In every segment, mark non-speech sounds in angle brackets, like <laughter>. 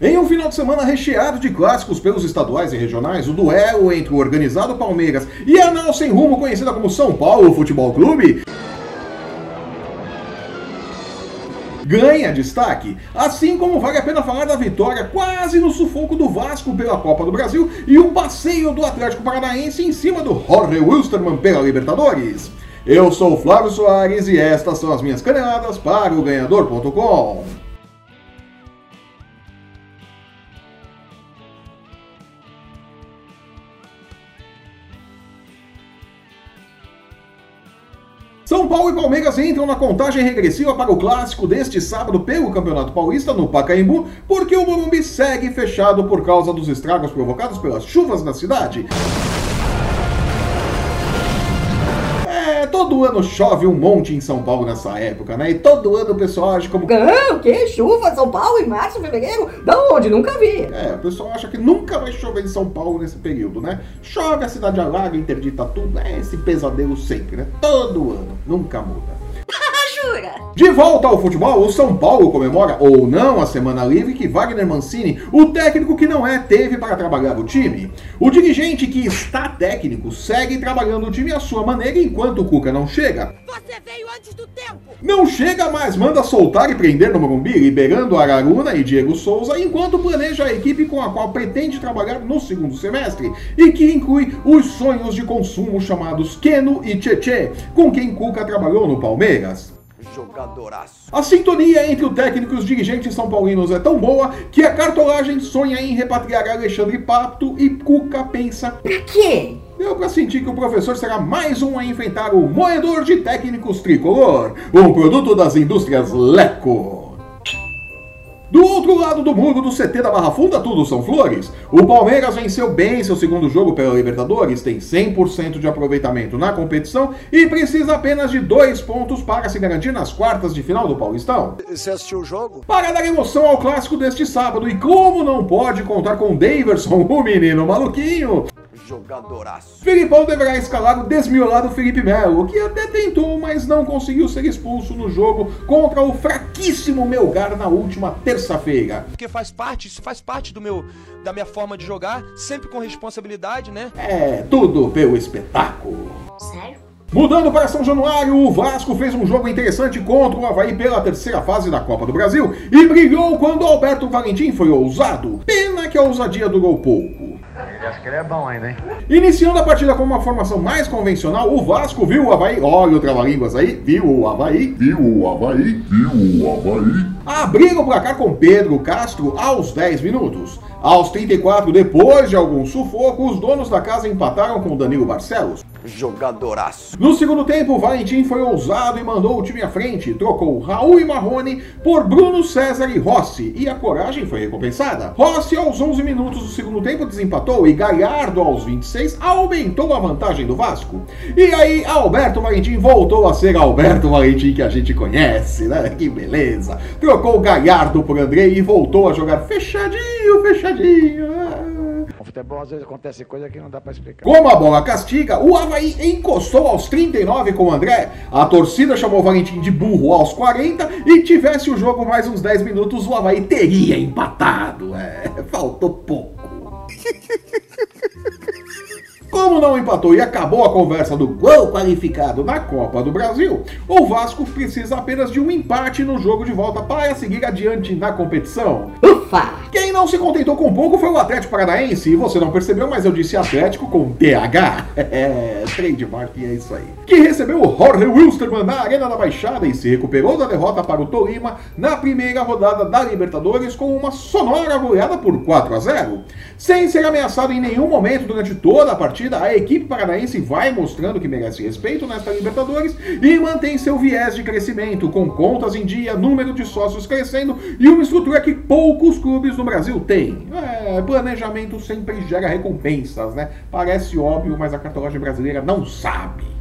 Em um final de semana recheado de clássicos pelos estaduais e regionais, o duelo entre o organizado Palmeiras e a nau sem rumo conhecida como São Paulo Futebol Clube ganha destaque, assim como vale a pena falar da vitória quase no sufoco do Vasco pela Copa do Brasil e o passeio do Atlético Paranaense em cima do Jorge Wilstermann pela Libertadores. Eu sou o Flávio Soares e estas são as minhas caneladas para o Ganhador.com. São Paulo e Palmeiras entram na contagem regressiva para o clássico deste sábado pelo Campeonato Paulista no Pacaembu, porque o Morumbi segue fechado por causa dos estragos provocados pelas chuvas na cidade. Todo ano chove um monte em São Paulo nessa época, né? E todo ano o pessoal acha como. Ah, o que? Chuva São Paulo em março, fevereiro? Da onde? Nunca vi. É, o pessoal acha que nunca vai chover em São Paulo nesse período, né? Chove, a cidade alaga, interdita tudo. É esse pesadelo sempre, né? Todo ano, nunca muda. De volta ao futebol, o São Paulo comemora ou não a semana livre que Wagner Mancini, o técnico que não é, teve para trabalhar o time. O dirigente que está técnico segue trabalhando o time à sua maneira enquanto o Cuca não chega. Você veio antes do tempo! Não chega, mas manda soltar e prender no Morumbi, liberando Araruna e Diego Souza, enquanto planeja a equipe com a qual pretende trabalhar no segundo semestre, e que inclui os sonhos de consumo chamados Keno e Cheche, com quem Cuca trabalhou no Palmeiras jogadoraço. A sintonia entre o técnico e os dirigentes são paulinos é tão boa que a cartolagem sonha em repatriar Alexandre Pato e Cuca pensa: Pra quê? Deu para sentir que o professor será mais um a enfrentar o moedor de técnicos tricolor, um produto das indústrias Leco. Do outro lado do muro do CT da Barra Funda, tudo são flores. O Palmeiras venceu bem seu segundo jogo pela Libertadores, tem 100% de aproveitamento na competição e precisa apenas de dois pontos para se garantir nas quartas de final do Paulistão. Você assistiu o jogo? Para dar emoção ao clássico deste sábado, e como não pode contar com Daverson, <laughs> o menino maluquinho, jogadoraço. Filipão deverá escalar o desmiolado Felipe Melo, que até tentou, mas não conseguiu ser expulso no jogo contra o fraquíssimo Melgar na última terça-feira. Porque faz parte, isso faz parte do meu, da minha forma de jogar, sempre com responsabilidade, né? É, tudo pelo espetáculo. Sério? Mudando para São Januário, o Vasco fez um jogo interessante contra o Havaí pela terceira fase da Copa do Brasil e brilhou quando Alberto Valentim foi ousado. Pena que a ousadia durou pouco. Ele acha que ele é bom ainda, hein? Iniciando a partida com uma formação mais convencional, o Vasco viu o Havaí, olha o trava-línguas aí, viu o Havaí, viu o Havaí, viu o Havaí. Abrir o placar com Pedro Castro aos 10 minutos. Aos 34, depois de algum sufoco, os donos da casa empataram com Danilo Barcelos. Jogadoraço. No segundo tempo, o Valentim foi ousado e mandou o time à frente. Trocou Raul e Marrone por Bruno César e Rossi. E a coragem foi recompensada. Rossi, aos 11 minutos do segundo tempo, desempatou e Galhardo, aos 26, aumentou a vantagem do Vasco. E aí, Alberto Valentim voltou a ser Alberto Valentim que a gente conhece, né? Que beleza. Trocou Galhardo por André e voltou a jogar fechadinho, fechadinho. No futebol às vezes acontece coisa que não dá pra explicar. Como a bola castiga, o Havaí encostou aos 39 com o André. A torcida chamou o Valentim de burro aos 40 e tivesse o jogo mais uns 10 minutos, o Havaí teria empatado. É, faltou pouco. Como não empatou e acabou a conversa do gol qualificado na Copa do Brasil, o Vasco precisa apenas de um empate no jogo de volta para seguir adiante na competição. Ufa! Quem não se contentou com pouco foi o Atlético Paranaense, e você não percebeu, mas eu disse Atlético com TH. <laughs> É, trademark é isso aí. Que recebeu o Jorge Wilstermann na Arena da Baixada e se recuperou da derrota para o Tolima na primeira rodada da Libertadores com uma sonora goleada por 4 a 0. Sem ser ameaçado em nenhum momento durante toda a partida, a equipe paranaense vai mostrando que merece respeito nesta Libertadores e mantém seu viés de crescimento, com contas em dia, número de sócios crescendo e uma estrutura que poucos clubes no Brasil têm. É, planejamento sempre gera recompensas, né? Parece óbvio, mas a cartolagem brasileira não sabe.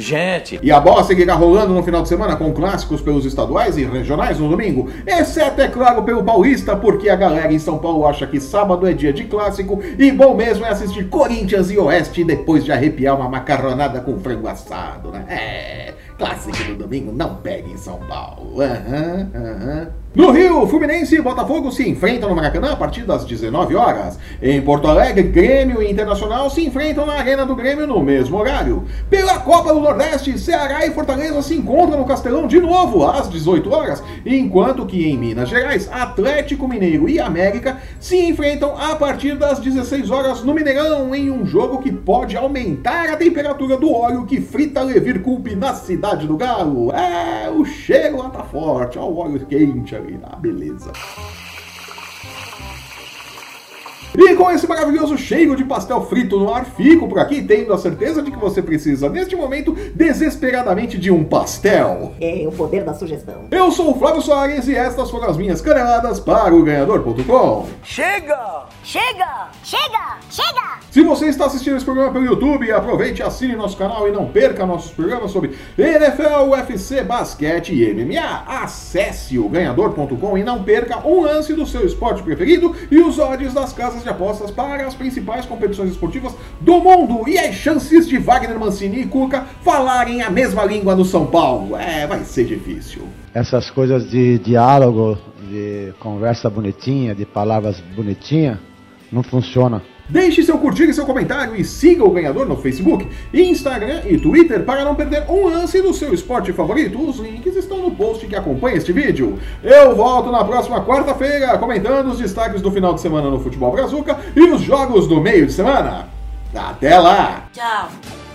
Gente, E a bola seguirá rolando no final de semana com clássicos pelos estaduais e regionais no domingo, exceto, é claro, pelo Paulista, porque a galera em São Paulo acha que sábado é dia de clássico e bom mesmo é assistir Corinthians e Oeste depois de arrepiar uma macarronada com frango assado, né? É, clássico no domingo não pega em São Paulo. Aham, aham. No Rio, Fluminense e Botafogo se enfrentam no Maracanã a partir das 19 horas. Em Porto Alegre, Grêmio e Internacional se enfrentam na Arena do Grêmio no mesmo horário. Pela Copa do Nordeste, Ceará e Fortaleza se encontram no Castelão de novo às 18 horas, enquanto que em Minas Gerais, Atlético Mineiro e América se enfrentam a partir das 16 horas no Mineirão em um jogo que pode aumentar a temperatura do óleo que frita Levir Culpe na cidade do Galo. É, o cheiro lá tá forte, ó, o óleo quente Beleza. E com esse maravilhoso cheiro de pastel frito no ar, fico por aqui, tendo a certeza de que você precisa, neste momento, desesperadamente de um pastel. É o poder da sugestão. Eu sou o Flávio Soares e estas foram as minhas caneladas para o Ganhador.com. Chega! Chega! Chega! Chega! Se você está assistindo esse programa pelo YouTube, aproveite, assine nosso canal e não perca nossos programas sobre NFL, UFC, basquete e MMA. Acesse o ganhador.com e não perca um lance do seu esporte preferido e os odds das casas de apostas para as principais competições esportivas do mundo e as chances de Wagner Mancini e Cuca falarem a mesma língua no São Paulo. É, vai ser difícil. Essas coisas de diálogo, de conversa bonitinha, de palavras bonitinhas, não funciona. Deixe seu curtir e seu comentário e siga o ganhador no Facebook, Instagram e Twitter para não perder um lance do seu esporte favorito. Os links estão no post que acompanha este vídeo. Eu volto na próxima quarta-feira comentando os destaques do final de semana no Futebol Brazuca e os jogos do meio de semana. Até lá! Tchau!